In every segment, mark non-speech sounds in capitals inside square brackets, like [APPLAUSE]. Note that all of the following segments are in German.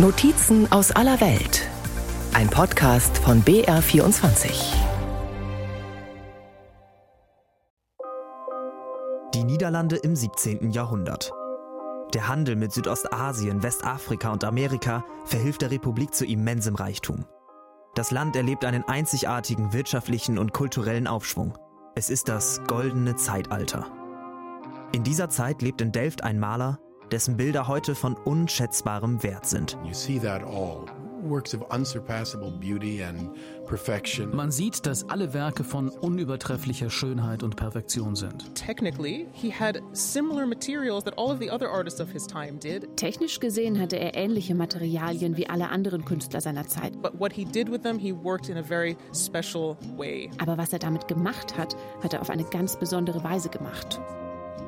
Notizen aus aller Welt. Ein Podcast von BR24. Die Niederlande im 17. Jahrhundert. Der Handel mit Südostasien, Westafrika und Amerika verhilft der Republik zu immensem Reichtum. Das Land erlebt einen einzigartigen wirtschaftlichen und kulturellen Aufschwung. Es ist das goldene Zeitalter. In dieser Zeit lebt in Delft ein Maler, dessen Bilder heute von unschätzbarem Wert sind. Man sieht, dass alle Werke von unübertrefflicher Schönheit und Perfektion sind. Technisch gesehen hatte er ähnliche Materialien wie alle anderen Künstler seiner Zeit. Aber was er damit gemacht hat, hat er auf eine ganz besondere Weise gemacht.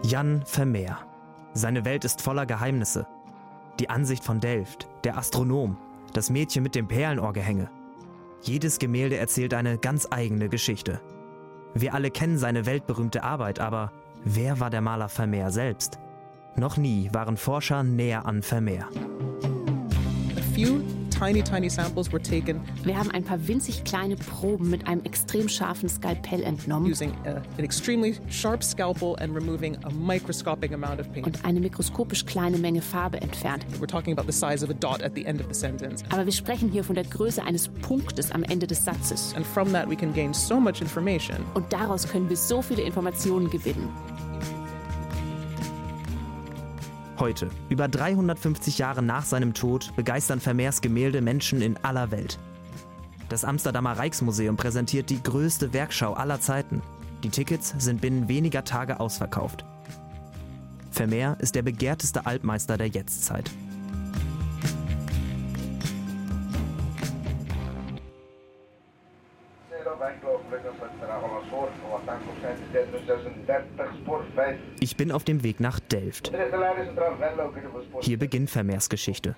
Jan Vermeer seine Welt ist voller Geheimnisse. Die Ansicht von Delft, der Astronom, das Mädchen mit dem Perlenohrgehänge. Jedes Gemälde erzählt eine ganz eigene Geschichte. Wir alle kennen seine weltberühmte Arbeit, aber wer war der Maler Vermeer selbst? Noch nie waren Forscher näher an Vermeer. Few tiny, tiny samples were taken. Wir haben ein paar winzig kleine Proben mit einem extrem scharfen Skalpell entnommen. Using a, an extremely sharp scalpel and removing a microscopic amount of paint. Und eine mikroskopisch kleine Menge Farbe entfernt. We're talking about the size of a dot at the end of the sentence. Aber wir sprechen hier von der Größe eines Punktes am Ende des Satzes. And from that we can gain so much information. Und daraus können wir so viele Informationen gewinnen. Heute, über 350 Jahre nach seinem Tod, begeistern Vermeers Gemälde Menschen in aller Welt. Das Amsterdamer Rijksmuseum präsentiert die größte Werkschau aller Zeiten. Die Tickets sind binnen weniger Tage ausverkauft. Vermeer ist der begehrteste Altmeister der Jetztzeit. Ich bin auf dem Weg nach Delft. Hier beginnt Vermeers Geschichte.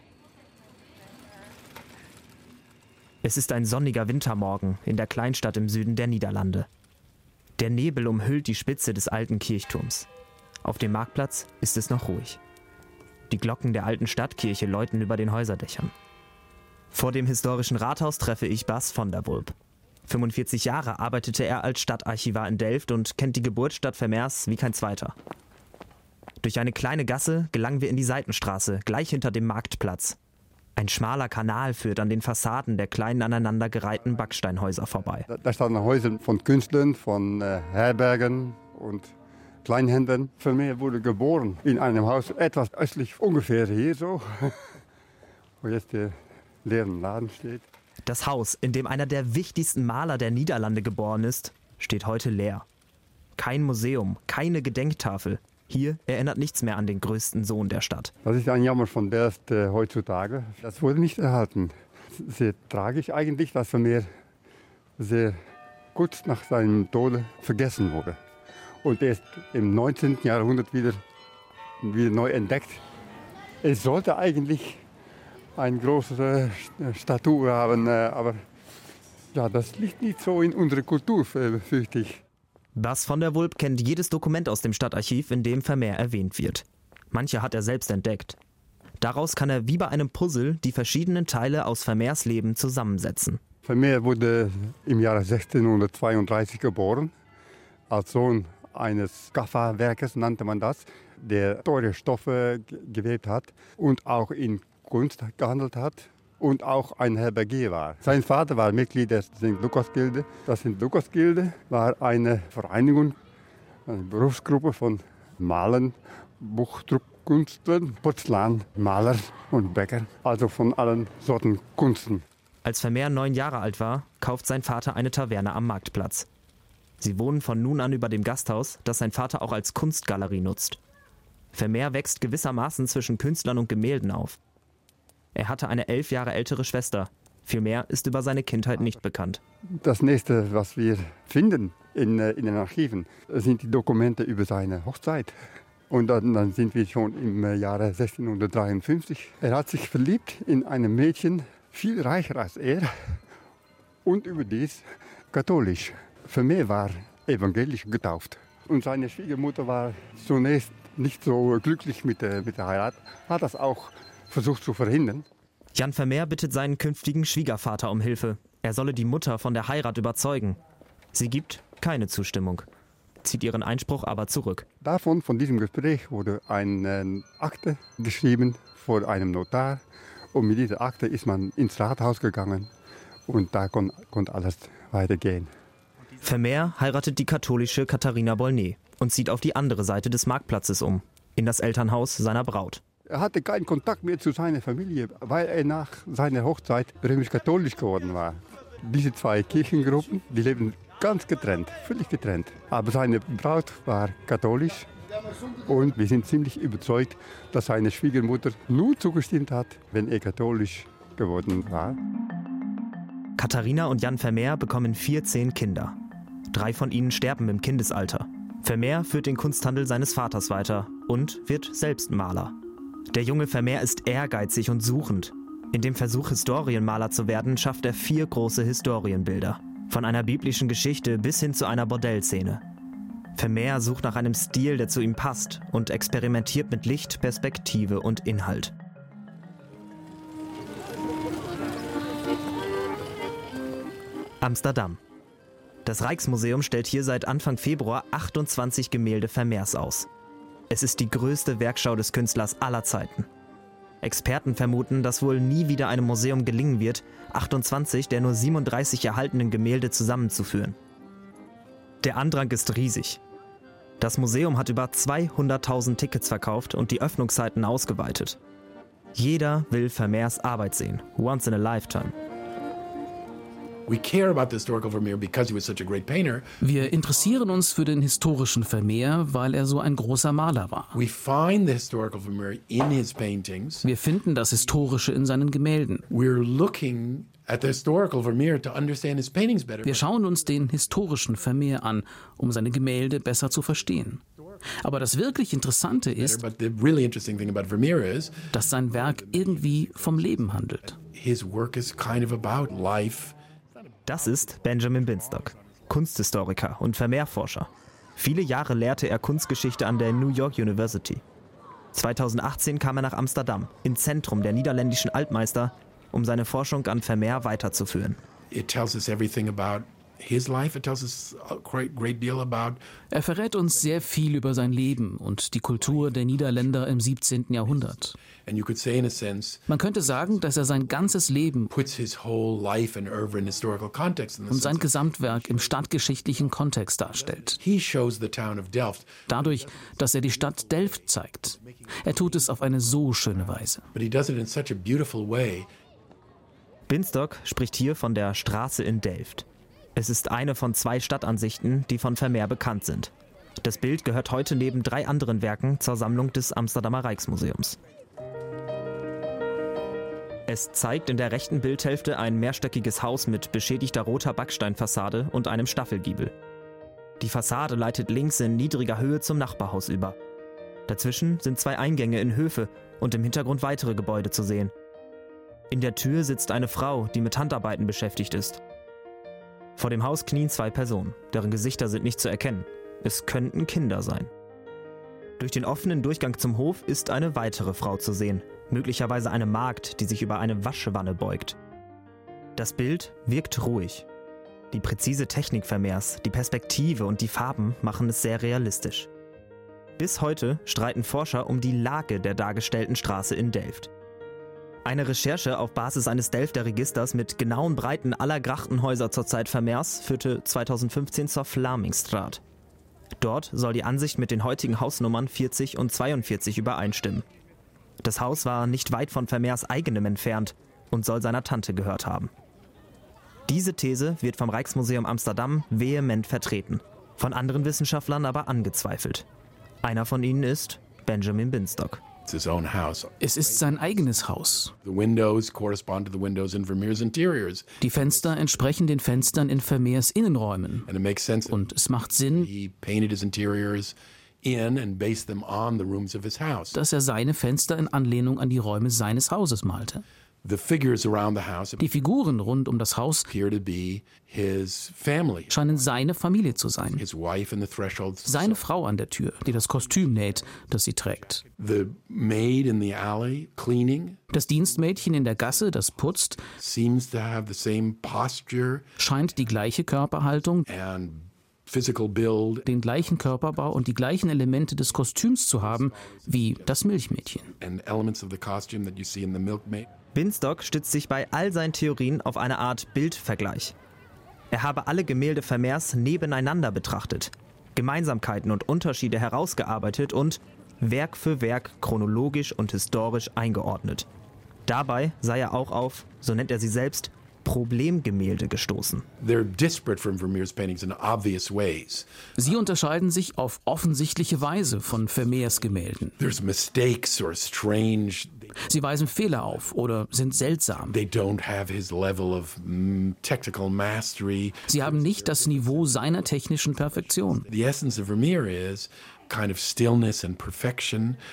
Es ist ein sonniger Wintermorgen in der Kleinstadt im Süden der Niederlande. Der Nebel umhüllt die Spitze des alten Kirchturms. Auf dem Marktplatz ist es noch ruhig. Die Glocken der alten Stadtkirche läuten über den Häuserdächern. Vor dem historischen Rathaus treffe ich Bas von der Wulp. 45 Jahre arbeitete er als Stadtarchivar in Delft und kennt die Geburtsstadt Vermeers wie kein zweiter. Durch eine kleine Gasse gelangen wir in die Seitenstraße, gleich hinter dem Marktplatz. Ein schmaler Kanal führt an den Fassaden der kleinen aneinandergereihten Backsteinhäuser vorbei. Da standen Häuser von Künstlern, von äh, Herbergen und Kleinhändlern. Vermeer wurde geboren in einem Haus etwas östlich, ungefähr hier so, [LAUGHS] wo jetzt der leeren Laden steht. Das Haus, in dem einer der wichtigsten Maler der Niederlande geboren ist, steht heute leer. Kein Museum, keine Gedenktafel. Hier erinnert nichts mehr an den größten Sohn der Stadt. Das ist ein Jammer von Delft äh, heutzutage. Das wurde nicht erhalten. Sehr tragisch eigentlich, dass Vermeer sehr kurz nach seinem Tode vergessen wurde. Und erst im 19. Jahrhundert wieder, wieder neu entdeckt. Es sollte eigentlich eine große Statue haben, äh, aber ja, das liegt nicht so in unserer Kultur, fürchte ich. Bas von der Wulp kennt jedes Dokument aus dem Stadtarchiv, in dem Vermeer erwähnt wird. Manche hat er selbst entdeckt. Daraus kann er wie bei einem Puzzle die verschiedenen Teile aus Vermeers Leben zusammensetzen. Vermeer wurde im Jahre 1632 geboren, als Sohn eines Kafferwerkers nannte man das, der teure Stoffe gewebt hat und auch in Kunst gehandelt hat und auch ein Herbergier war. Sein Vater war Mitglied der St. Lukas-Gilde. Das St. Lukas-Gilde war eine Vereinigung, eine Berufsgruppe von Malern, Buchdruckkünstlern, Porzellanmalern und Bäckern, also von allen Sorten Kunsten. Als Vermeer neun Jahre alt war, kauft sein Vater eine Taverne am Marktplatz. Sie wohnen von nun an über dem Gasthaus, das sein Vater auch als Kunstgalerie nutzt. Vermeer wächst gewissermaßen zwischen Künstlern und Gemälden auf. Er hatte eine elf Jahre ältere Schwester. Viel mehr ist über seine Kindheit nicht bekannt. Das nächste, was wir finden in, äh, in den Archiven, sind die Dokumente über seine Hochzeit. Und dann, dann, sind wir schon im äh, Jahre 1653. Er hat sich verliebt in ein Mädchen, viel reicher als er und überdies katholisch. Für mich war evangelisch getauft. Und seine Schwiegermutter war zunächst nicht so glücklich mit der, mit der Heirat, hat das auch versucht zu verhindern. Jan Vermeer bittet seinen künftigen Schwiegervater um Hilfe. Er solle die Mutter von der Heirat überzeugen. Sie gibt keine Zustimmung, zieht ihren Einspruch aber zurück. Davon, von diesem Gespräch, wurde eine Akte geschrieben vor einem Notar. Und mit dieser Akte ist man ins Rathaus gegangen und da kon, konnte alles weitergehen. Vermeer heiratet die katholische Katharina Bolnet und zieht auf die andere Seite des Marktplatzes um, in das Elternhaus seiner Braut. Er hatte keinen Kontakt mehr zu seiner Familie, weil er nach seiner Hochzeit römisch-katholisch geworden war. Diese zwei Kirchengruppen, die leben ganz getrennt, völlig getrennt. Aber seine Braut war katholisch und wir sind ziemlich überzeugt, dass seine Schwiegermutter nur zugestimmt hat, wenn er katholisch geworden war. Katharina und Jan Vermeer bekommen 14 Kinder. Drei von ihnen sterben im Kindesalter. Vermeer führt den Kunsthandel seines Vaters weiter und wird selbst Maler. Der junge Vermeer ist ehrgeizig und suchend. In dem Versuch, Historienmaler zu werden, schafft er vier große Historienbilder. Von einer biblischen Geschichte bis hin zu einer Bordellszene. Vermeer sucht nach einem Stil, der zu ihm passt und experimentiert mit Licht, Perspektive und Inhalt. Amsterdam. Das Rijksmuseum stellt hier seit Anfang Februar 28 Gemälde Vermeers aus. Es ist die größte Werkschau des Künstlers aller Zeiten. Experten vermuten, dass wohl nie wieder einem Museum gelingen wird, 28 der nur 37 erhaltenen Gemälde zusammenzuführen. Der Andrang ist riesig. Das Museum hat über 200.000 Tickets verkauft und die Öffnungszeiten ausgeweitet. Jeder will Vermeers Arbeit sehen, once in a lifetime. Wir interessieren uns für den historischen Vermeer, weil er so ein großer Maler war. Wir finden das Historische in seinen Gemälden. Wir schauen uns den historischen Vermeer an, um seine Gemälde besser zu verstehen. Aber das wirklich Interessante ist, dass sein Werk irgendwie vom Leben handelt. His work is kind of about life das ist Benjamin Binstock, Kunsthistoriker und Vermehrforscher. Viele Jahre lehrte er Kunstgeschichte an der New York University. 2018 kam er nach Amsterdam, ins Zentrum der niederländischen Altmeister, um seine Forschung an Vermeer weiterzuführen. It tells us everything about er verrät uns sehr viel über sein Leben und die Kultur der Niederländer im 17. Jahrhundert. Man könnte sagen, dass er sein ganzes Leben und sein Gesamtwerk im stadtgeschichtlichen Kontext darstellt. Dadurch, dass er die Stadt Delft zeigt. Er tut es auf eine so schöne Weise. Binstock spricht hier von der Straße in Delft. Es ist eine von zwei Stadtansichten, die von Vermeer bekannt sind. Das Bild gehört heute neben drei anderen Werken zur Sammlung des Amsterdamer Rijksmuseums. Es zeigt in der rechten Bildhälfte ein mehrstöckiges Haus mit beschädigter roter Backsteinfassade und einem Staffelgiebel. Die Fassade leitet links in niedriger Höhe zum Nachbarhaus über. Dazwischen sind zwei Eingänge in Höfe und im Hintergrund weitere Gebäude zu sehen. In der Tür sitzt eine Frau, die mit Handarbeiten beschäftigt ist. Vor dem Haus knien zwei Personen, deren Gesichter sind nicht zu erkennen. Es könnten Kinder sein. Durch den offenen Durchgang zum Hof ist eine weitere Frau zu sehen, möglicherweise eine Magd, die sich über eine Waschwanne beugt. Das Bild wirkt ruhig. Die präzise Technik Vermeers, die Perspektive und die Farben machen es sehr realistisch. Bis heute streiten Forscher um die Lage der dargestellten Straße in Delft. Eine Recherche auf Basis eines Delfter Registers mit genauen Breiten aller Grachtenhäuser zur Zeit Vermeers führte 2015 zur Flamingstraat. Dort soll die Ansicht mit den heutigen Hausnummern 40 und 42 übereinstimmen. Das Haus war nicht weit von Vermeers eigenem entfernt und soll seiner Tante gehört haben. Diese These wird vom Rijksmuseum Amsterdam vehement vertreten, von anderen Wissenschaftlern aber angezweifelt. Einer von ihnen ist Benjamin Binstock. Es ist sein eigenes Haus. Die Fenster entsprechen den Fenstern in Vermeers Innenräumen. Und es macht Sinn, dass er seine Fenster in Anlehnung an die Räume seines Hauses malte. Die Figuren rund um das Haus scheinen seine Familie zu sein. Seine Frau an der Tür, die das Kostüm näht, das sie trägt. Das Dienstmädchen in der Gasse, das putzt, scheint die gleiche Körperhaltung den gleichen Körperbau und die gleichen Elemente des Kostüms zu haben wie das Milchmädchen. Binstock stützt sich bei all seinen Theorien auf eine Art Bildvergleich. Er habe alle Gemälde Vermeers nebeneinander betrachtet, Gemeinsamkeiten und Unterschiede herausgearbeitet und Werk für Werk chronologisch und historisch eingeordnet. Dabei sei er auch auf, so nennt er sie selbst, Problemgemälde gestoßen. Sie unterscheiden sich auf offensichtliche Weise von Vermeers Gemälden. Sie weisen Fehler auf oder sind seltsam. Mm, Sie haben nicht das Niveau seiner technischen Perfektion.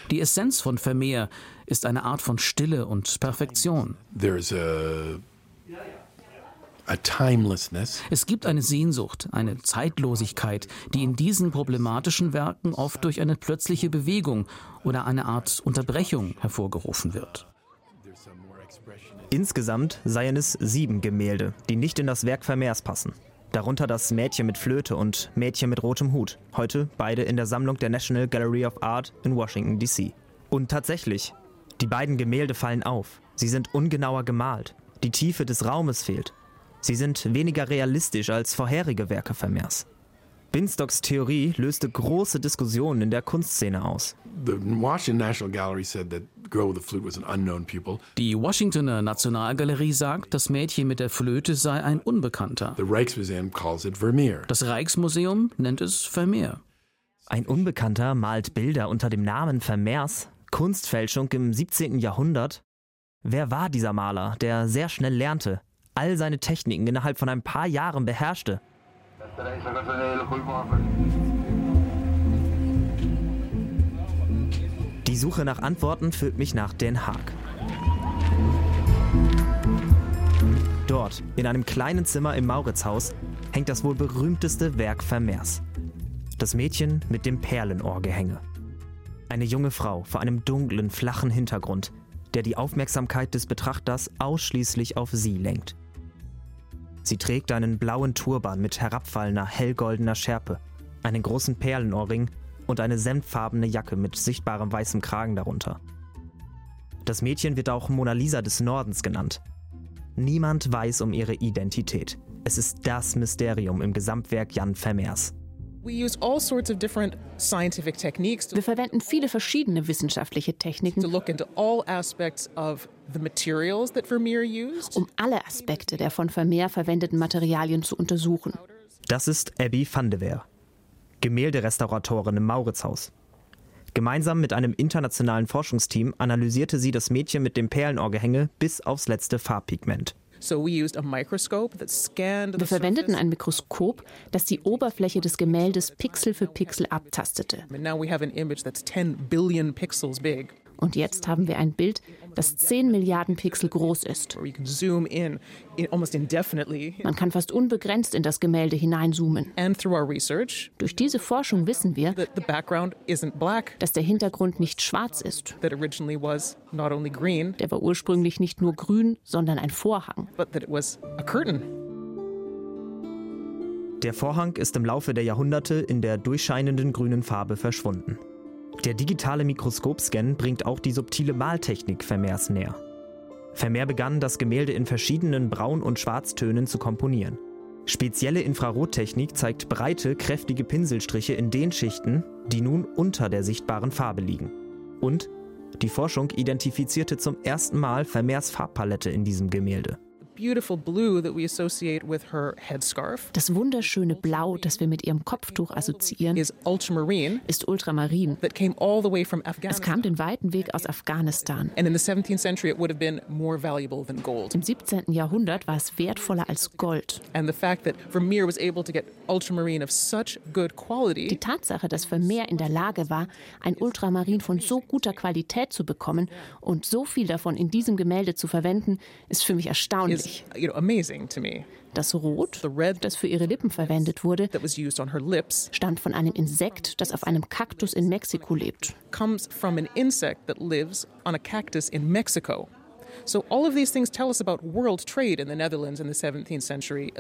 Die Essenz von Vermeer ist eine Art von Stille und Perfektion. There's a es gibt eine Sehnsucht, eine Zeitlosigkeit, die in diesen problematischen Werken oft durch eine plötzliche Bewegung oder eine Art Unterbrechung hervorgerufen wird. Insgesamt seien es sieben Gemälde, die nicht in das Werk Vermeers passen. Darunter das Mädchen mit Flöte und Mädchen mit rotem Hut, heute beide in der Sammlung der National Gallery of Art in Washington, D.C. Und tatsächlich, die beiden Gemälde fallen auf. Sie sind ungenauer gemalt. Die Tiefe des Raumes fehlt. Sie sind weniger realistisch als vorherige Werke Vermeers. Binstocks Theorie löste große Diskussionen in der Kunstszene aus. Die Washingtoner Nationalgalerie sagt, das Mädchen mit der Flöte sei ein Unbekannter. Das Rijksmuseum nennt es Vermeer. Ein Unbekannter malt Bilder unter dem Namen Vermeers? Kunstfälschung im 17. Jahrhundert? Wer war dieser Maler, der sehr schnell lernte, all seine Techniken innerhalb von ein paar Jahren beherrschte. Die Suche nach Antworten führt mich nach Den Haag. Dort, in einem kleinen Zimmer im Mauritzhaus, hängt das wohl berühmteste Werk Vermeers. Das Mädchen mit dem Perlenohrgehänge. Eine junge Frau vor einem dunklen, flachen Hintergrund, der die Aufmerksamkeit des Betrachters ausschließlich auf sie lenkt. Sie trägt einen blauen Turban mit herabfallender, hellgoldener Schärpe, einen großen Perlenohrring und eine senffarbene Jacke mit sichtbarem weißem Kragen darunter. Das Mädchen wird auch Mona Lisa des Nordens genannt. Niemand weiß um ihre Identität. Es ist das Mysterium im Gesamtwerk Jan Vermeers. Wir verwenden viele verschiedene wissenschaftliche Techniken, um alle Aspekte der von Vermeer verwendeten Materialien zu untersuchen. Das ist Abby van de Weer, Gemälderestauratorin im Mauritzhaus. Gemeinsam mit einem internationalen Forschungsteam analysierte sie das Mädchen mit dem Perlenohrgehänge bis aufs letzte Farbpigment. Wir verwendeten ein Mikroskop, das die Oberfläche des Gemäldes Pixel für Pixel abtastete. Und jetzt haben wir ein Bild, das 10 Milliarden Pixel groß ist. Man kann fast unbegrenzt in das Gemälde hineinzoomen. Durch diese Forschung wissen wir, dass der Hintergrund nicht schwarz ist. Der war ursprünglich nicht nur grün, sondern ein Vorhang. Der Vorhang ist im Laufe der Jahrhunderte in der durchscheinenden grünen Farbe verschwunden. Der digitale Mikroskopscan bringt auch die subtile Maltechnik Vermeers näher. Vermeer begann, das Gemälde in verschiedenen Braun- und Schwarztönen zu komponieren. Spezielle Infrarottechnik zeigt breite, kräftige Pinselstriche in den Schichten, die nun unter der sichtbaren Farbe liegen. Und die Forschung identifizierte zum ersten Mal Vermeers Farbpalette in diesem Gemälde. Das wunderschöne Blau, das wir mit ihrem Kopftuch assoziieren, ist Ultramarin. Es kam den weiten Weg aus Afghanistan. Im 17. Jahrhundert war es wertvoller als Gold. Die Tatsache, dass Vermeer in der Lage war, ein Ultramarin von so guter Qualität zu bekommen und so viel davon in diesem Gemälde zu verwenden, ist für mich erstaunlich. Das Rot, das für ihre Lippen verwendet wurde, stammt von einem Insekt, das auf einem Kaktus in Mexiko lebt. Comes from an insect that lives on a cactus in Mexico.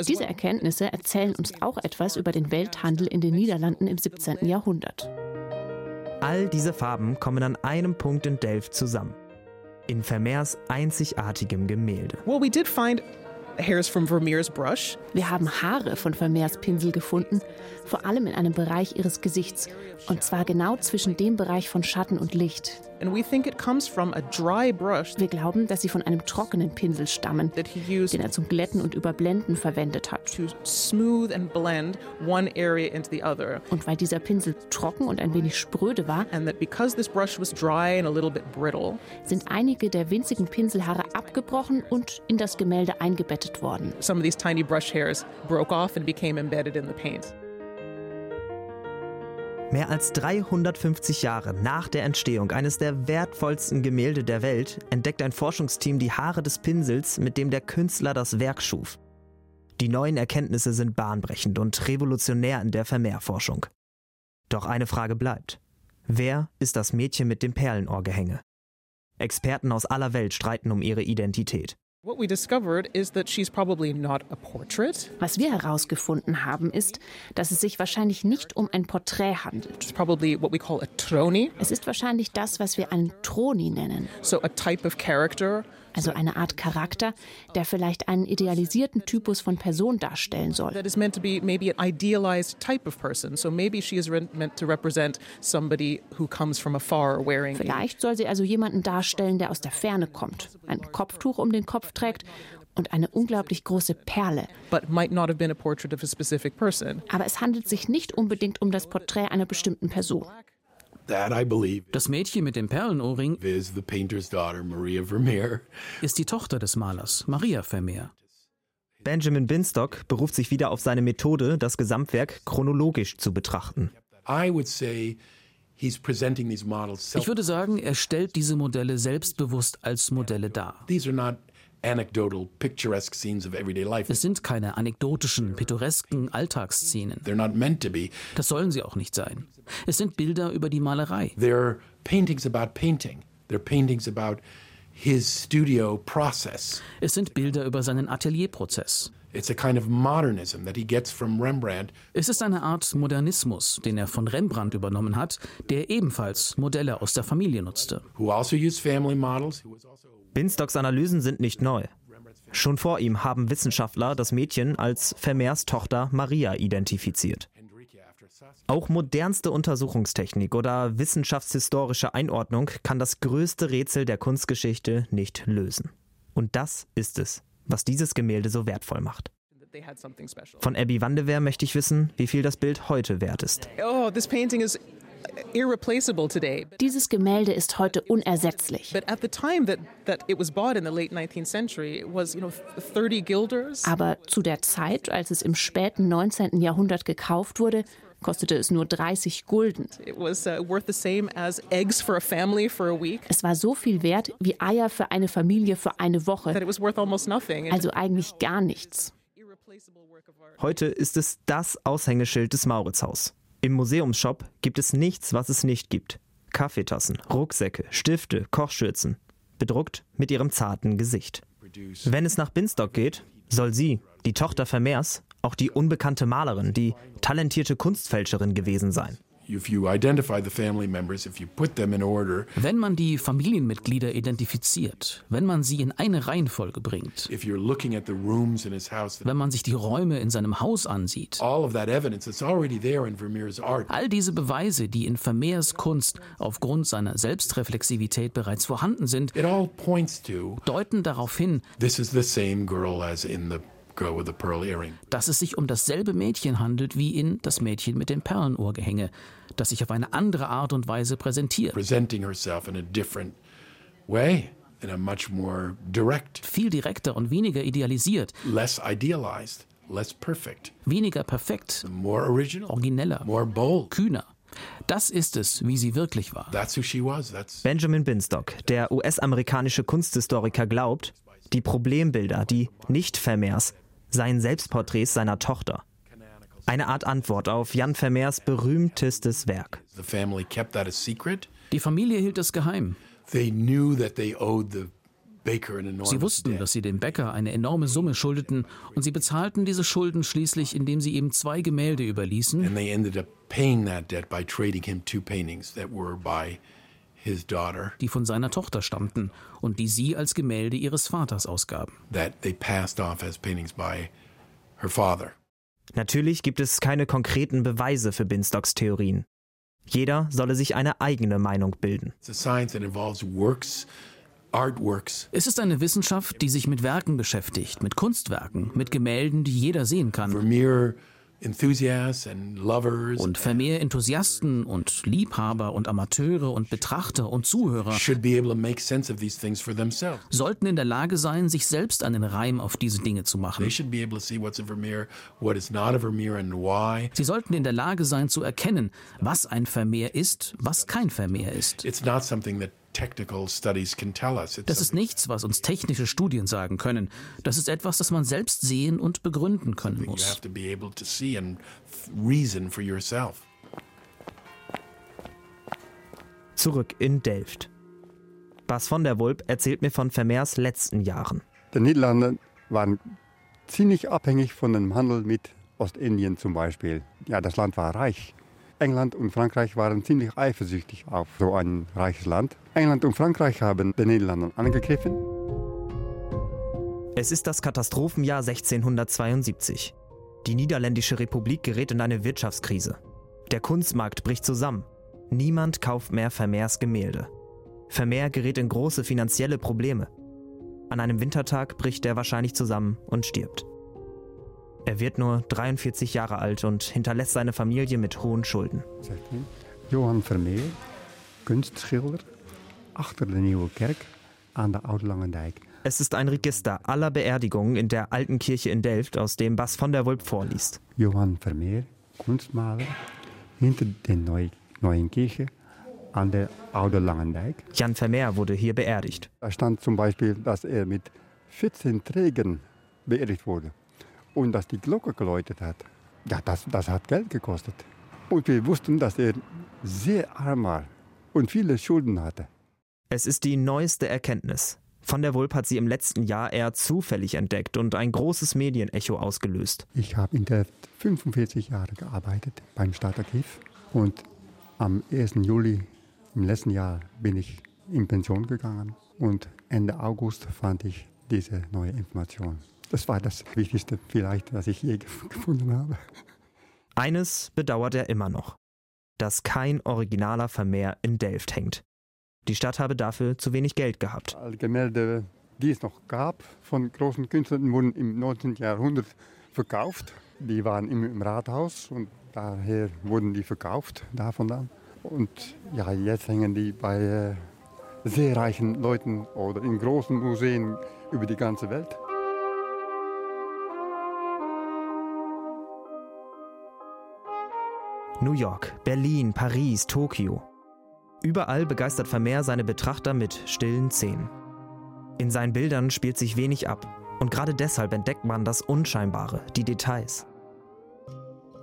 Diese Erkenntnisse erzählen uns auch etwas über den Welthandel in den Niederlanden im 17. Jahrhundert. All diese Farben kommen an einem Punkt in Delft zusammen. In Vermeers einzigartigem Gemälde. Well, we did find hairs from Vermeer's brush. Wir haben Haare von Vermeers Pinsel gefunden, vor allem in einem Bereich ihres Gesichts, und zwar genau zwischen dem Bereich von Schatten und Licht. Wir glauben, dass sie von einem trockenen Pinsel stammen, den er zum Glätten und Überblenden verwendet hat. Und weil dieser Pinsel trocken und ein wenig spröde war, sind einige der winzigen Pinselhaare abgebrochen und in das Gemälde eingebettet worden. Some of these tiny brush hairs broke off and became embedded in the paint. Mehr als 350 Jahre nach der Entstehung eines der wertvollsten Gemälde der Welt entdeckt ein Forschungsteam die Haare des Pinsels, mit dem der Künstler das Werk schuf. Die neuen Erkenntnisse sind bahnbrechend und revolutionär in der Vermehrforschung. Doch eine Frage bleibt. Wer ist das Mädchen mit dem Perlenohrgehänge? Experten aus aller Welt streiten um ihre Identität. Was wir herausgefunden haben, ist, dass es sich wahrscheinlich nicht um ein Porträt handelt. Es ist wahrscheinlich das, was wir einen Troni nennen. So a type of character also eine Art Charakter, der vielleicht einen idealisierten Typus von Person darstellen soll. That is meant to be maybe an idealized type of person. So maybe she is meant to represent somebody who comes from afar wearing. Vielleicht soll sie also jemanden darstellen, der aus der Ferne kommt, ein Kopftuch um den Kopf trägt und eine unglaublich große Perle. Aber es handelt sich nicht unbedingt um das Porträt einer bestimmten Person. Das Mädchen mit dem Perlenohrring ist die Tochter des Malers, Maria Vermeer. Benjamin Binstock beruft sich wieder auf seine Methode, das Gesamtwerk chronologisch zu betrachten. Ich würde sagen, er stellt diese Modelle selbstbewusst als Modelle dar. Es sind keine anekdotischen, pittoresken Alltagsszenen. Das sollen sie auch nicht sein. Es sind Bilder über die Malerei. They're paintings about painting. They're paintings about his studio process. Es sind Bilder über seinen Atelierprozess. It's a kind of modernism that he gets from Rembrandt. Es ist eine Art Modernismus, den er von Rembrandt übernommen hat, der ebenfalls Modelle aus der Familie nutzte. Binstocks Analysen sind nicht neu. Schon vor ihm haben Wissenschaftler das Mädchen als Vermeers Tochter Maria identifiziert. Auch modernste Untersuchungstechnik oder wissenschaftshistorische Einordnung kann das größte Rätsel der Kunstgeschichte nicht lösen. Und das ist es, was dieses Gemälde so wertvoll macht. Von Abby Wandewehr möchte ich wissen, wie viel das Bild heute wert ist. Oh, this painting is dieses Gemälde ist heute unersetzlich. Aber zu der Zeit, als es im späten 19. Jahrhundert gekauft wurde, kostete es nur 30 Gulden. Uh, es war so viel wert wie Eier für eine Familie für eine Woche. Also eigentlich gar nichts. Heute ist es das Aushängeschild des Mauritzhaus. Im Museumsshop gibt es nichts, was es nicht gibt. Kaffeetassen, Rucksäcke, Stifte, Kochschürzen. Bedruckt mit ihrem zarten Gesicht. Wenn es nach Binstock geht, soll sie, die Tochter Vermeers, auch die unbekannte Malerin, die talentierte Kunstfälscherin gewesen sein. Wenn man die Familienmitglieder identifiziert, wenn man sie in eine Reihenfolge bringt, wenn man sich die Räume in seinem Haus ansieht, all diese Beweise, die in Vermeers Kunst aufgrund seiner Selbstreflexivität bereits vorhanden sind, deuten darauf hin, dass es sich um dasselbe Mädchen handelt wie in Das Mädchen mit dem Perlenohrgehänge, das sich auf eine andere Art und Weise präsentiert. Presenting herself in a different way. In a much more direct. Viel direkter und weniger idealisiert. Less idealized, less perfect. Weniger perfekt. More original. Origineller. More bold. Kühner. Das ist es, wie sie wirklich war. That's who she was. That's Benjamin Binstock, der US-amerikanische Kunsthistoriker, glaubt, die Problembilder, die Nicht-Vermeers, seien Selbstporträts seiner Tochter. Eine Art Antwort auf Jan Vermeers berühmtestes Werk. Die Familie hielt es geheim. Sie wussten, dass sie dem Bäcker eine enorme Summe schuldeten und sie bezahlten diese Schulden schließlich, indem sie ihm zwei Gemälde überließen. And they ended up paying that debt by trading him two paintings that were by die von seiner Tochter stammten und die sie als Gemälde ihres Vaters ausgaben. That they passed off as paintings by her father. Natürlich gibt es keine konkreten Beweise für Binstocks Theorien. Jeder solle sich eine eigene Meinung bilden. Es ist eine Wissenschaft, die sich mit Werken beschäftigt, mit Kunstwerken, mit Gemälden, die jeder sehen kann. Vermeer und Vermeer Enthusiasten und Liebhaber und Amateure und Betrachter und Zuhörer sollten in der Lage sein, sich selbst einen Reim auf diese Dinge zu machen. Sie sollten in der Lage sein zu erkennen, was ein Vermeer ist, was kein Vermeer ist. Das ist nichts, was uns technische Studien sagen können. Das ist etwas, das man selbst sehen und begründen können muss. Zurück in Delft. Bas von der Wulp erzählt mir von Vermeers letzten Jahren. Die Niederlande waren ziemlich abhängig von dem Handel mit Ostindien zum Beispiel. Ja, das Land war reich. England und Frankreich waren ziemlich eifersüchtig auf so ein reiches Land. England und Frankreich haben den Niederlanden angegriffen. Es ist das Katastrophenjahr 1672. Die Niederländische Republik gerät in eine Wirtschaftskrise. Der Kunstmarkt bricht zusammen. Niemand kauft mehr Vermeers Gemälde. Vermeer gerät in große finanzielle Probleme. An einem Wintertag bricht er wahrscheinlich zusammen und stirbt. Er wird nur 43 Jahre alt und hinterlässt seine Familie mit hohen Schulden. Johann Vermeer, Kunstschilder, achter de Nieuwe Kerk an der Oud-Langendijk. Es ist ein Register aller Beerdigungen in der alten Kirche in Delft, aus dem Bas von der Wulp vorliest. Johann Vermeer, Kunstmaler, hinter der Neu neuen Kirche an der Oude Langendijk. Jan Vermeer wurde hier beerdigt. Da stand zum Beispiel, dass er mit 14 Trägern beerdigt wurde und dass die Glocke geläutet hat. Ja, das, das hat Geld gekostet. Und wir wussten, dass er sehr arm war und viele Schulden hatte. Es ist die neueste Erkenntnis. Von der Wulp hat sie im letzten Jahr eher zufällig entdeckt und ein großes Medienecho ausgelöst. Ich habe in der 45 Jahre gearbeitet beim Stadtarchiv und am 1. Juli im letzten Jahr bin ich in Pension gegangen und Ende August fand ich diese neue Information. Das war das Wichtigste vielleicht, was ich je gefunden habe. Eines bedauert er immer noch, dass kein originaler Vermeer in Delft hängt. Die Stadt habe dafür zu wenig Geld gehabt. Alle Gemälde, die es noch gab, von großen Künstlern, wurden im 19. Jahrhundert verkauft. Die waren immer im Rathaus und daher wurden die verkauft, davon dann. Und ja, jetzt hängen die bei äh, sehr reichen Leuten oder in großen Museen über die ganze Welt. New York, Berlin, Paris, Tokio. Überall begeistert Vermeer seine Betrachter mit stillen Szenen. In seinen Bildern spielt sich wenig ab und gerade deshalb entdeckt man das Unscheinbare, die Details.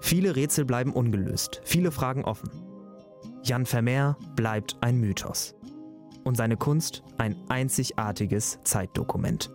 Viele Rätsel bleiben ungelöst, viele Fragen offen. Jan Vermeer bleibt ein Mythos und seine Kunst ein einzigartiges Zeitdokument.